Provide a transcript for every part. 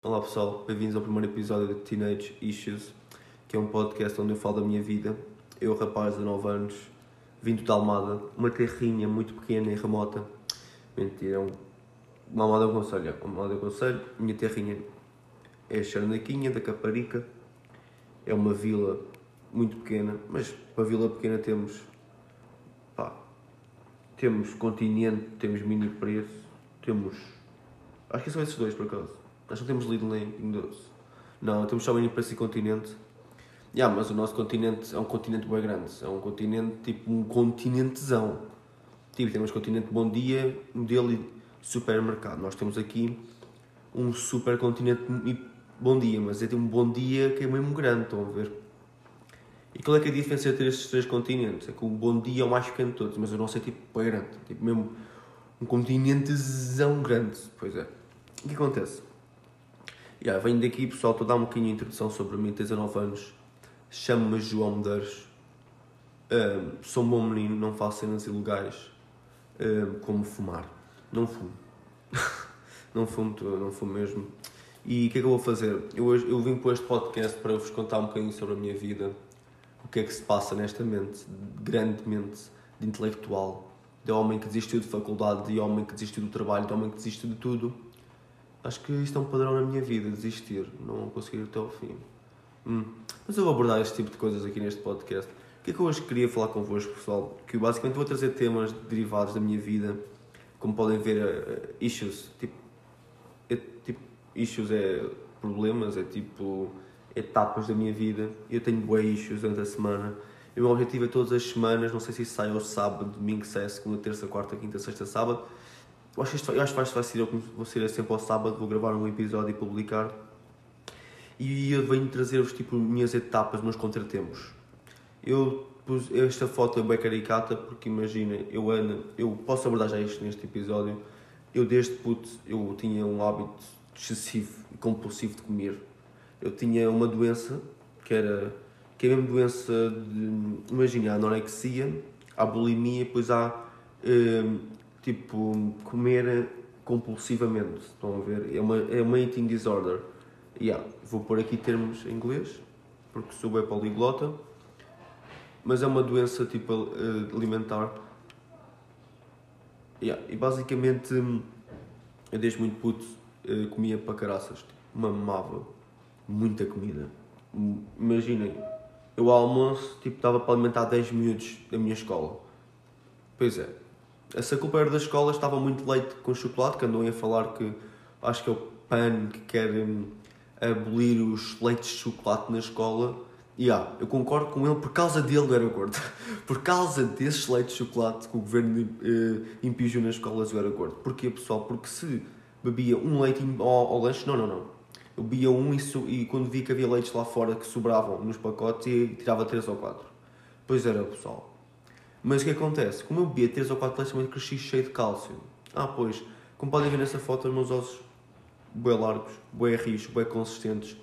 Olá pessoal, bem-vindos ao primeiro episódio de Teenage Issues, que é um podcast onde eu falo da minha vida. Eu, rapaz de 9 anos, vindo de Almada, uma terrinha muito pequena e remota. Mentira, é um... uma Almada do Conselho, é, uma Almada do Conselho. Minha terrinha é a Charnaquinha, da Caparica. É uma vila muito pequena, mas para vila pequena temos, pá, temos continente, temos mini preço, temos, acho que são esses dois por acaso. Que não temos Lidl Doce. Não, temos só mini preço e continente. Yeah, mas o nosso continente é um continente bem grande. É um continente tipo um continentezão. Tipo, temos continente Bom Dia, modelo e supermercado. Nós temos aqui um super continente Bom Dia, mas é um Bom Dia que é mesmo grande, estão a ver? E qual é que é a diferença entre estes três continentes? É que o Bom Dia é o mais pequeno de todos, mas o nosso é tipo bem grande. Tipo mesmo um continentezão grande. Pois é. O que acontece? Yeah, venho daqui, pessoal, estou a dar um bocadinho de introdução sobre mim, tenho 19 anos. Chamo-me João Medeiros. Um, sou um bom menino, não faço cenas ilegais um, como fumar. Não fumo. não fumo, não fumo mesmo. E o que é que eu vou fazer? Eu, hoje, eu vim para este podcast para vos contar um bocadinho sobre a minha vida, o que é que se passa nesta mente, grandemente, de intelectual, de homem que desistiu de faculdade, de homem que desistiu do trabalho, de homem que desistiu de tudo. Acho que isto é um padrão na minha vida, desistir, não conseguir ir até ao fim. Hum. Mas eu vou abordar este tipo de coisas aqui neste podcast. O que é que eu hoje queria falar convosco, pessoal? Que basicamente vou trazer temas derivados da minha vida, como podem ver, uh, issues. Tipo, é, tipo, issues é problemas, é tipo etapas da minha vida. Eu tenho bué issues durante a semana. O meu objetivo é todas as semanas, não sei se isso sai ao sábado, domingo, se é segunda, terça, quarta, quinta, sexta, sábado. Eu acho que acho que vai ser, eu vou ser sempre ao sábado, vou gravar um episódio e publicar. E eu venho trazer-vos tipo minhas etapas, meus contratempos. Eu pus esta foto é bem caricata porque imagina, eu ando, eu posso abordar já isto neste episódio. Eu desde puto eu tinha um hábito excessivo e compulsivo de comer. Eu tinha uma doença que era que é a mesma doença de imagina a anorexia, a bulimia, depois há hum, tipo comer compulsivamente. Estão a ver? É uma, é uma eating disorder. Yeah, vou pôr aqui termos em inglês, porque sou bem poliglota, mas é uma doença tipo alimentar. Yeah, e basicamente eu desde muito puto comia para caraças, tipo, mamava muita comida. Imaginem, eu ao almoço tipo, estava para alimentar 10 minutos da minha escola. Pois é, essa culpa era da escola, estava muito leite com chocolate, que andam a falar que acho que é o PAN que quer um, abolir os leites de chocolate na escola. E yeah, eu concordo com ele, por causa dele era gordo. por causa desses leites de chocolate que o governo uh, impingiu nas escolas eu era gordo. Porquê, pessoal? Porque se bebia um leite ao, ao lanche, não, não, não. Eu bebia um e, e, quando vi que havia leites lá fora que sobravam nos pacotes, e tirava três ou quatro. Pois era, pessoal. Mas o que acontece? Como eu bebia 3 ou 4 leites, também cresci cheio de cálcio. Ah, pois, como podem ver nessa foto, os meus ossos bem largos, bem rijos, bem consistentes.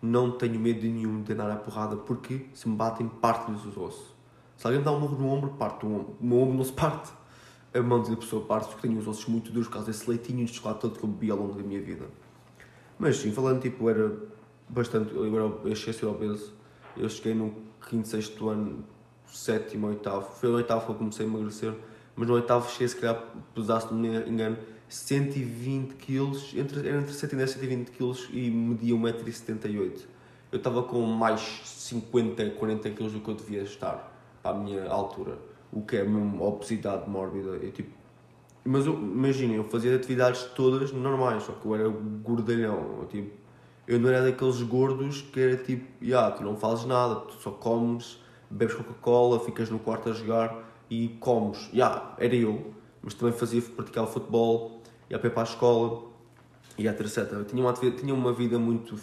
Não tenho medo nenhum de andar à porrada, porque se me batem, parte-lhes os ossos. Se alguém me dá um morro no ombro, parte o ombro. O meu ombro não se parte. A mão da pessoa parte, porque tenho os ossos muito duros por causa desse leitinho de chocolate todo que eu bebi ao longo da minha vida. Mas sim, falando tipo, era bastante. Eu, era, eu cheguei a ser obeso. Eu cheguei no quinto, sexto ano sétimo, oitavo. Foi o oitavo que eu comecei a emagrecer, mas no oitavo cheguei, se calhar, pesasse, não me engano, 120 kg, entre, era entre 110 e 120 kg e media 1,78m. Eu estava com mais 50, 40 kg do que eu devia estar, a minha altura. O que é mesmo obesidade mórbida. Eu, tipo, mas imaginem, eu fazia atividades todas normais, só que eu era gordalhão. Eu, tipo, eu não era daqueles gordos que era tipo, yeah, tu não fazes nada, tu só comes bebes Coca-Cola, ficas no quarto a jogar e comes. Já, yeah, era eu, mas também fazia, praticava futebol, ia a pé para a escola, e etc. Eu tinha uma, tinha uma vida muito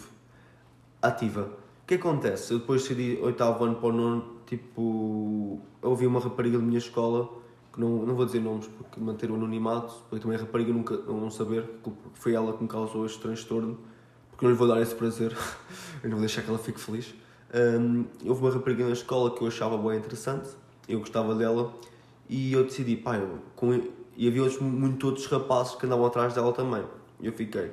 ativa. O que acontece? Eu depois de oitavo ano para o nono, tipo, ouvi uma rapariga da minha escola, que não, não vou dizer nomes porque manter o anonimato, porque também a rapariga nunca não saber, foi ela que me causou este transtorno, porque não lhe vou dar esse prazer, eu não vou deixar que ela fique feliz. Um, houve uma rapariga na escola que eu achava bem interessante, eu gostava dela, e eu decidi, pá, eu, com, e havia outros, muito outros rapazes que andavam atrás dela também. Eu fiquei,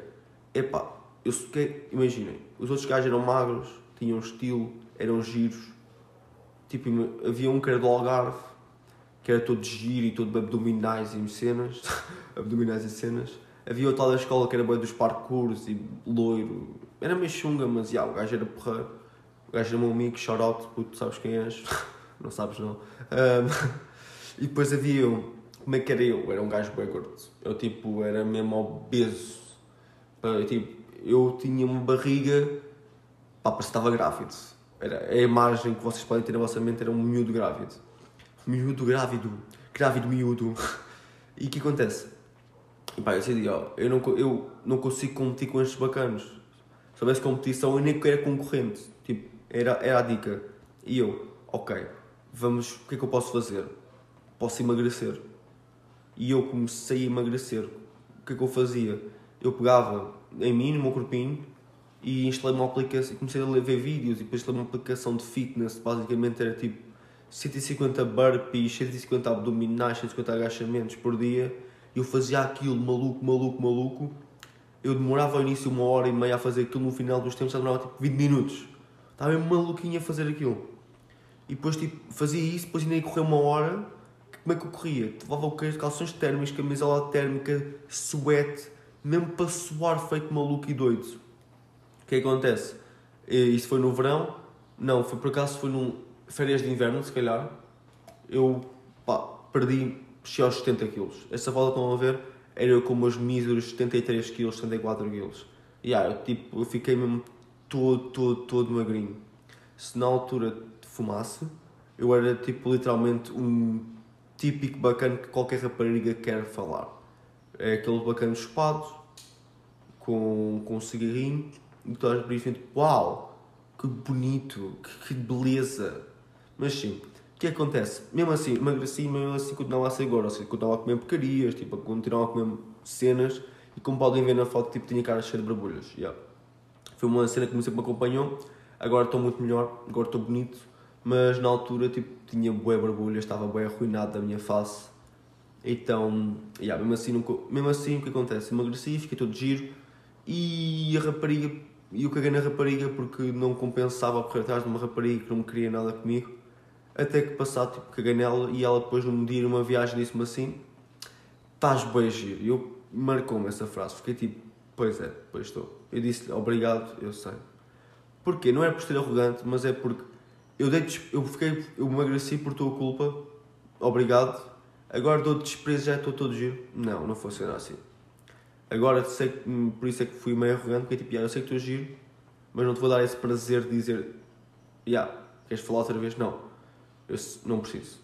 epá, eu fiquei, imaginem, os outros gajos eram magros, tinham estilo, eram giros. Tipo, havia um que era do Algarve, que era todo giro e todo abdominais e cenas. abdominais e cenas. Havia outro lado da escola que era bem dos parkours e loiro. Era meio chunga, mas já, o gajo era porra. O gajo era meu amigo, shout out, puto, sabes quem és? não sabes não. Um, e depois havia um, como é que era eu? Era um gajo bem gordo. Eu tipo, era mesmo obeso. Eu, tipo, eu tinha uma barriga, pá, parecia que estava grávido. Era a imagem que vocês podem ter na vossa mente, era um miúdo grávido. Miúdo grávido. Grávido miúdo. E o que acontece? E pá, eu decidi, ó, eu não, eu não consigo competir com estes bacanos. Se houvesse competição, eu nem era concorrente. Tipo, era, era a dica. E eu, ok, vamos, o que é que eu posso fazer? Posso emagrecer. E eu comecei a emagrecer. O que é que eu fazia? Eu pegava em mim, no meu corpinho, e instalei uma aplicação, comecei a ver vídeos e depois instalei uma aplicação de fitness, basicamente era tipo 150 burpees, 150 abdominais, 150 agachamentos por dia, eu fazia aquilo maluco, maluco, maluco. Eu demorava ao início uma hora e meia a fazer aquilo, no final dos tempos já demorava tipo 20 minutos. Estava mesmo maluquinho a fazer aquilo. E depois tipo, fazia isso, depois ainda ia correr uma hora. Como é que eu corria? Levava o? Calções térmicos, camisola térmica, suete, mesmo para suar feito maluco e doido. O que é que acontece? Isso foi no verão? Não, foi por acaso foi num férias de inverno, se calhar. Eu pá, perdi, cheguei aos 70 kg. Essa volta estão a ver, era eu com meus míseros 73 kg, 74 kg. E yeah, tipo, eu fiquei mesmo todo, todo, todo magrinho. Se na altura fumasse, eu era tipo literalmente um típico bacana que qualquer rapariga quer falar. É aquele bacana chupado, com, com um cigarrinho, e tu estás por tipo, uau, que bonito, que, que beleza. Mas sim, o que acontece? Mesmo assim, emagreci, mesmo assim continuava a ser gordo, ou seja, continuava a comer porcarias, tipo, continuava a comer cenas, e como podem ver na foto, tipo, tinha cara cheia de barbulhas. Yeah. Foi uma cena que me sempre me acompanhou, agora estou muito melhor, agora estou bonito, mas na altura, tipo, tinha bué barbulhas, estava bem arruinado da minha face. Então, yeah, mesmo, assim, mesmo assim, o que acontece? Emagreci, fiquei todo giro, e a rapariga e eu caguei na rapariga porque não compensava correr atrás de uma rapariga que não queria nada comigo. Até que passado, tipo, caguei nela e ela depois num dia, numa viagem, disse-me assim: Estás bem giro. E eu marcou-me essa frase. Fiquei tipo: Pois é, pois estou. Eu disse-lhe: Obrigado, eu sei. Porquê? Não é por ser arrogante, mas é porque eu, dei, eu fiquei, eu emagreci por tua culpa. Obrigado. Agora dou desprezo, já estou todo giro. Não, não funciona assim. Agora sei que, hum, por isso é que fui meio arrogante, porque tipo, yeah, eu sei que estou giro, mas não te vou dar esse prazer de dizer, yeah, queres falar outra vez? Não, eu não preciso.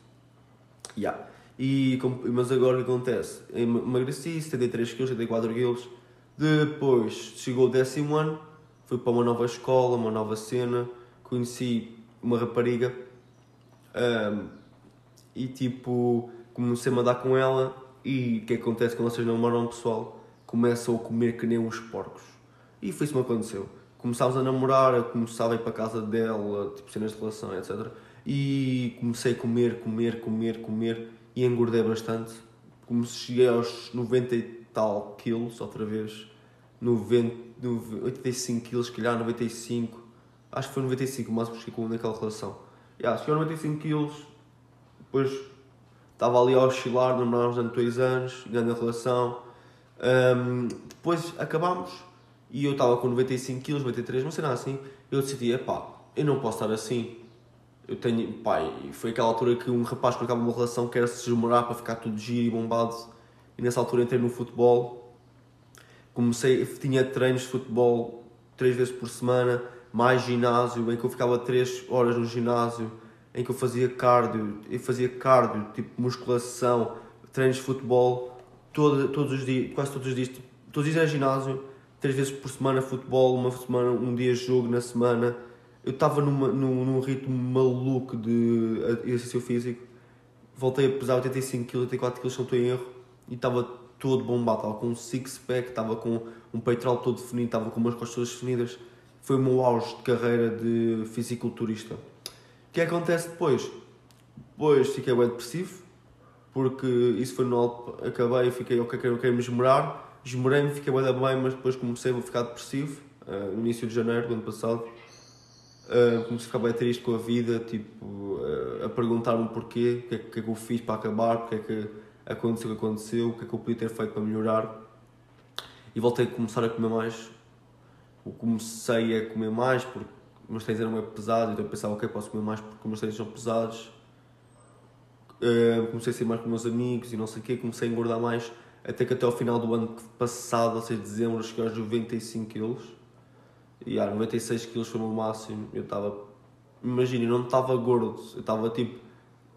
Yeah. E, mas agora o que acontece? Emagreci 73 kg, 74 kg. Depois chegou o décimo ano, fui para uma nova escola, uma nova cena, conheci uma rapariga um, e tipo comecei a andar com ela. E o que acontece quando vocês namoram pessoal? começam a comer que nem uns porcos. E foi isso que me aconteceu. Começámos a namorar, eu começava a ir para a casa dela, tipo cenas de relação, etc. E comecei a comer, comer, comer, comer e engordei bastante. Como cheguei aos 90 e tal quilos, outra vez, 90, 85 quilos, se calhar 95, acho que foi 95 o máximo que cheguei naquela relação. Yeah, cheguei aos 95 quilos, depois estava ali a oscilar, namorámos durante 2 anos, grande relação, um, depois acabámos e eu estava com 95 kg, 93, não sei nada assim. Eu decidi, pá, eu não posso estar assim. Eu tenho, pai, foi aquela altura que um rapaz que acaba uma relação quer se desmorar para ficar tudo giro e bombado. E nessa altura entrei no futebol. Comecei, tinha treinos de futebol três vezes por semana, mais ginásio, em que eu ficava 3 horas no ginásio, em que eu fazia cardio, eu fazia cardio, tipo musculação, treinos de futebol todo, todos os dias, quase todos os dias, tipo, todos os dias é ginásio, três vezes por semana futebol, uma semana, um dia jogo na semana. Eu estava num, num ritmo maluco de exercício físico. Voltei a pesar 85 kg, 84 kg, se não estou em erro, e estava todo bombado, estava com um six-pack, estava com um peitoral todo definido, estava com umas costas definidas. Foi o meu auge de carreira de fisiculturista. O que acontece depois? Depois fiquei bem depressivo, porque isso foi no acabei e fiquei, ok, quero, quero memorar, esmorei-me, fiquei bem, bem, mas depois comecei a ficar depressivo, uh, no início de janeiro do ano passado. Uh, comecei a ficar bem triste com a vida, tipo, uh, a perguntar-me porquê, o que, é, que é que eu fiz para acabar, porque é que aconteceu o que aconteceu, o que é que eu podia ter feito para melhorar. E voltei a começar a comer mais. Eu comecei a comer mais porque os meus treinos eram pesados, então eu pensava, ok, posso comer mais porque os meus treinos são pesados. Uh, comecei a ser mais com meus amigos e não sei o quê, comecei a engordar mais, até que até ao final do ano passado, ou seja, dezembro, cheguei aos 95 kg. E ah, 96 kg foi o meu máximo. Eu estava, imagina, eu não estava gordo, eu estava tipo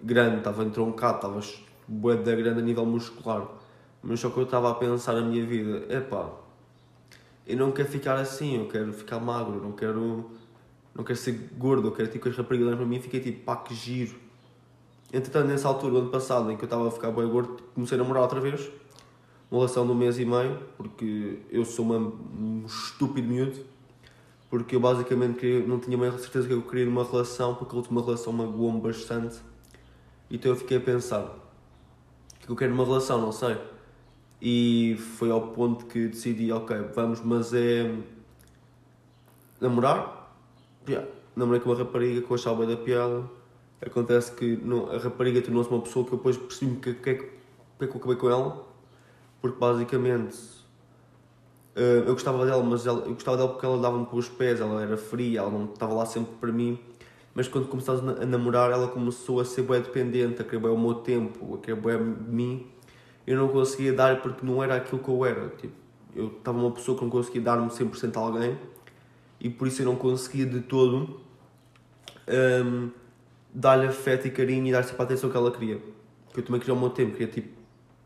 grande, estava entroncado, estava bué da grande a nível muscular. Mas só que eu estava a pensar na minha vida, epá, eu não quero ficar assim, eu quero ficar magro, não quero, não quero ser gordo, eu quero tipo as raparigas para mim, fiquei tipo, pá, que giro. Entretanto, nessa altura, o ano passado, em que eu estava a ficar bem gordo, comecei a namorar outra vez, uma relação de um mês e meio, porque eu sou uma, um estúpido miúdo, porque eu basicamente queria, não tinha bem certeza que eu queria uma relação, porque a última relação magoou-me bastante, então eu fiquei a pensar, que eu quero uma relação, não sei. E foi ao ponto que decidi, ok, vamos, mas é namorar. Yeah. Namorei com uma rapariga com a chave da piada. Acontece que não, a rapariga tornou-se uma pessoa que eu depois percebi que, que, é que, que é eu acabei com ela. Porque basicamente uh, eu gostava dela, mas ela, eu gostava dela porque ela dava-me para os pés, ela era fria, ela não estava lá sempre para mim mas quando começámos a namorar ela começou a ser bem dependente, a querer bem o meu tempo, a querer bem de mim. Eu não conseguia dar porque não era aquilo que eu era. Tipo, eu estava uma pessoa que não conseguia dar-me 100% a alguém e por isso eu não conseguia de todo um, dar-lhe afeto e carinho e dar-lhe a atenção que ela queria. Que eu também queria o meu tempo, queria tipo,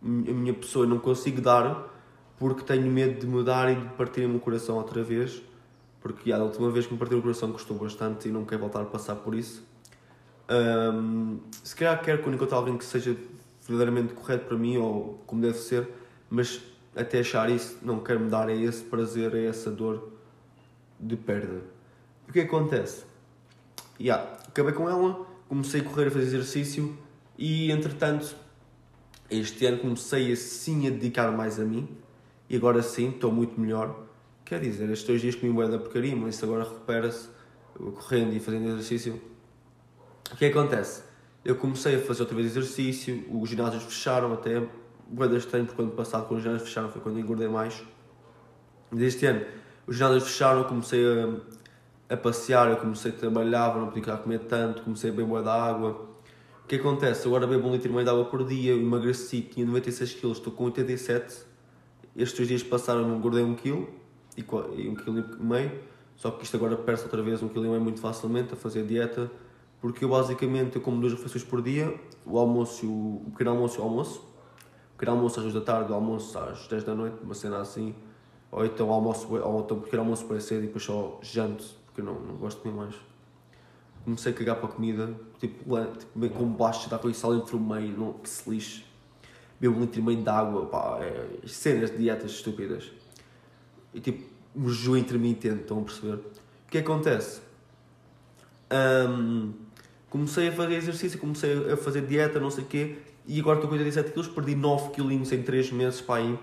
a minha pessoa não consigo dar porque tenho medo de mudar e de partir o meu coração outra vez porque a última vez que me partiu o coração custou bastante e não quero voltar a passar por isso. Um, se calhar quero encontrar alguém que seja verdadeiramente correto para mim ou como deve ser, mas até achar isso não quero me dar a esse prazer, a essa dor de perda. O que acontece? Yeah, acabei com ela, comecei a correr a fazer exercício e entretanto este ano comecei assim a dedicar mais a mim e agora sim estou muito melhor Quer dizer, estes dois dias comi bué da porcaria, mas isso agora recupera-se correndo e fazendo exercício. O que acontece? Eu comecei a fazer outra vez exercício, os ginásios fecharam até, bué estranho, porque ano passado quando os ginásios fecharam foi quando engordei mais. Deste ano, os ginásios fecharam, eu comecei a, a passear, eu comecei a trabalhar, não podia comer tanto, comecei a beber bué da água. O que acontece? Agora bebo um litro e meio de água por dia, emagreci, tinha 96 kg, estou com 87 estes dois dias passaram, engordei 1 kg e, e um quilo e meio. Só que isto agora perde outra vez um quilo e meio muito facilmente a fazer dieta, porque eu basicamente eu como duas refeições por dia, o almoço, o, o pequeno almoço e o almoço. O pequeno almoço às 2 da tarde, o almoço às 10 da noite, uma cena assim. Ou então almoço, ou então pequeno almoço para cedo e depois só janto, porque eu não, não gosto comer mais. Comecei a cagar para a comida, tipo, tipo com baixo, dá com isso ali entre o meio, não, que se lixe. Bebo um litro e meio de água, pá, é, cenas de dietas estúpidas e tipo, um jejum intermitente, estão a perceber? O que acontece? Um, comecei a fazer exercício, comecei a fazer dieta, não sei o quê, e agora estou com 87 kg, perdi 9 kg em 3 meses para aí.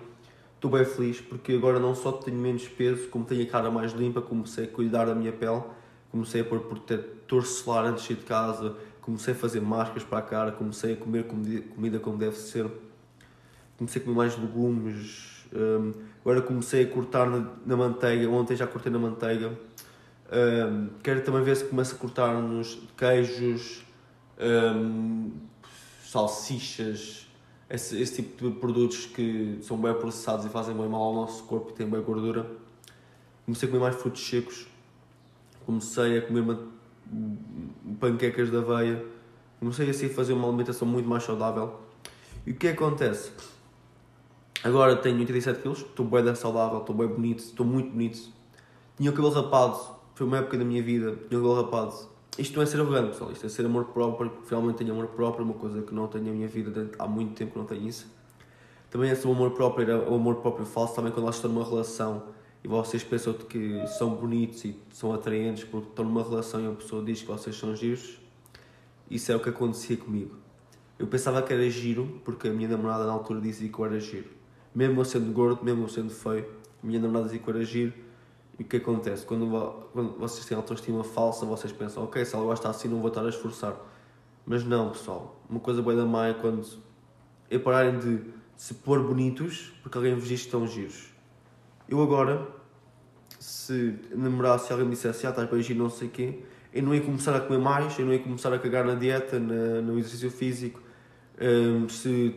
Estou bem feliz porque agora não só tenho menos peso, como tenho a cara mais limpa, comecei a cuidar da minha pele, comecei a pôr protetor solar antes de sair de casa, comecei a fazer máscaras para a cara, comecei a comer comida como deve ser, comecei a comer mais legumes, um, agora comecei a cortar na, na, manteiga, ontem já cortei na manteiga. Um, quero também ver se começo a cortar nos queijos, um, salsichas, esse, esse, tipo de produtos que são bem processados e fazem bem mal ao nosso corpo e têm bem gordura. Comecei a comer mais frutos secos, comecei a comer panquecas de aveia, comecei assim a fazer uma alimentação muito mais saudável. E o que acontece? Agora tenho 87 kg, estou bem saudável, estou bem bonito, estou muito bonito. Tinha o cabelo rapado, foi uma época da minha vida, tinha o cabelo rapado. Isto não é ser arrogante, pessoal, isto é ser amor próprio, finalmente tenho amor próprio, uma coisa que não tenho na minha vida há muito tempo que não tenho isso. Também esse amor próprio, o amor próprio falso, também quando vocês estão numa relação e vocês pensam que são bonitos e são atraentes porque estão numa relação e a pessoa diz que vocês são giros, isso é o que acontecia comigo. Eu pensava que era giro porque a minha namorada na altura dizia que eu era giro Mesmo eu sendo gordo, mesmo eu sendo feio, a minha namorada dizia que. E o que acontece? Quando, quando vocês têm autoestima falsa, vocês pensam, ok, se ela gosta assim, não vou estar a esforçar. Mas não, pessoal. Uma coisa boa da má é quando é pararem de se pôr bonitos porque alguém vos diz que estão giros. Eu agora, se namorasse alguém me dissesse, ah, estás bem giro, não sei o quê, eu não ia começar a comer mais, eu não ia começar a cagar na dieta, na, no exercício físico, um, se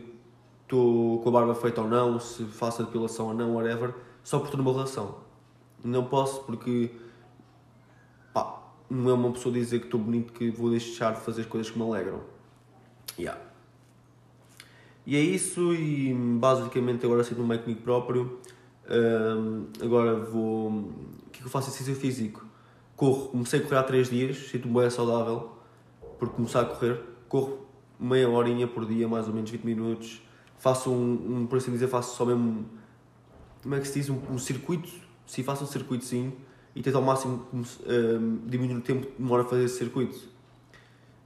estou com a barba feita ou não, se faço a depilação ou não, whatever, só por ter uma relação. Não posso porque pá, não é uma pessoa dizer que estou bonito que vou deixar de fazer as coisas que me alegram. Yeah. E é isso, e basicamente agora sinto-me bem comigo próprio. Um, agora vou. O que é que eu faço exercício físico? Corro, comecei a correr há 3 dias, sinto-me bem saudável por começar a correr. Corro meia horinha por dia, mais ou menos 20 minutos. Faço um, um por assim dizer, faço só mesmo. Como é que se diz? Um, um circuito. Sim, faço um. E tento ao máximo um, diminuir o tempo que demora a fazer esse circuito.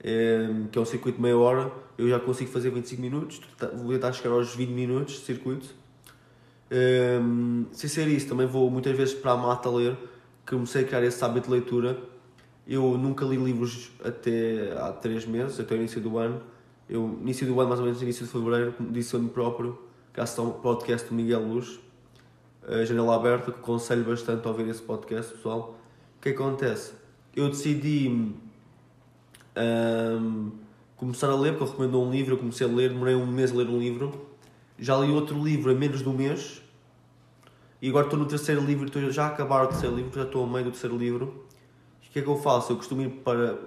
Um, que é um circuito de meia hora. Eu já consigo fazer 25 minutos. Vou tentar chegar aos 20 minutos de circuito. Um, sem ser isso, também vou muitas vezes para a mata ler. Comecei a criar esse hábito de leitura. Eu nunca li livros até há 3 meses, até o início do ano eu, início do ano, mais ou menos início de fevereiro, disse a mim próprio, graças ao podcast do Miguel Luz, a janela aberta, que aconselho bastante a ouvir esse podcast, pessoal. O que acontece? Eu decidi um, começar a ler, porque ele recomendou um livro, eu comecei a ler, demorei um mês a ler um livro. Já li outro livro em menos de um mês. E agora estou no terceiro livro, estou já a acabar o terceiro livro, já estou ao meio do terceiro livro. O que é que eu faço? Eu costumo ir para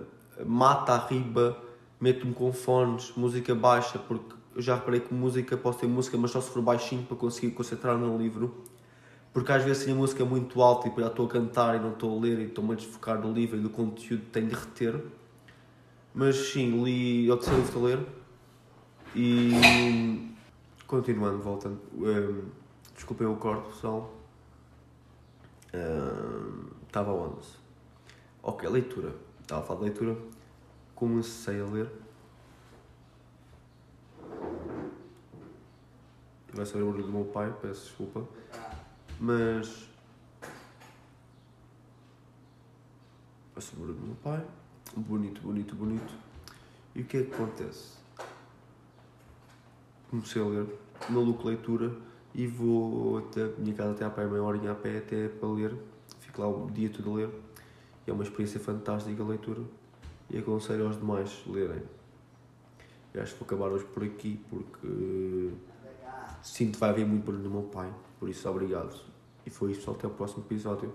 mata arriba, meto-me com fones, música baixa, porque eu já reparei que música, posso ter música, mas só se for baixinho para conseguir concentrar no livro. Porque às vezes a música é muito alta e já estou a cantar e não estou a ler e estou-me a desfocar do livro e do conteúdo que tenho de reter. Mas sim, li o terceiro livro a ler e continuando, voltando. Um, desculpem o corte, pessoal. Um, estava onde? Ok, leitura. Estava a falar de leitura comecei a ler. Vai ser o barulho do meu pai, peço desculpa. Mas. Vai ser o barulho do meu pai. Bonito, bonito, bonito. E o que é que acontece? Comecei a ler, maluco leitura, e vou até a minha casa até a pé, meia horinha a pé até para ler. Fico lá o dia todo a ler. E é uma experiência fantástica a leitura e aconselho aos demais lerem. Acho que vou acabar hoje por aqui porque sinto que vai haver muito barulho do meu pai, por isso obrigado. E foi isso, até o próximo episódio.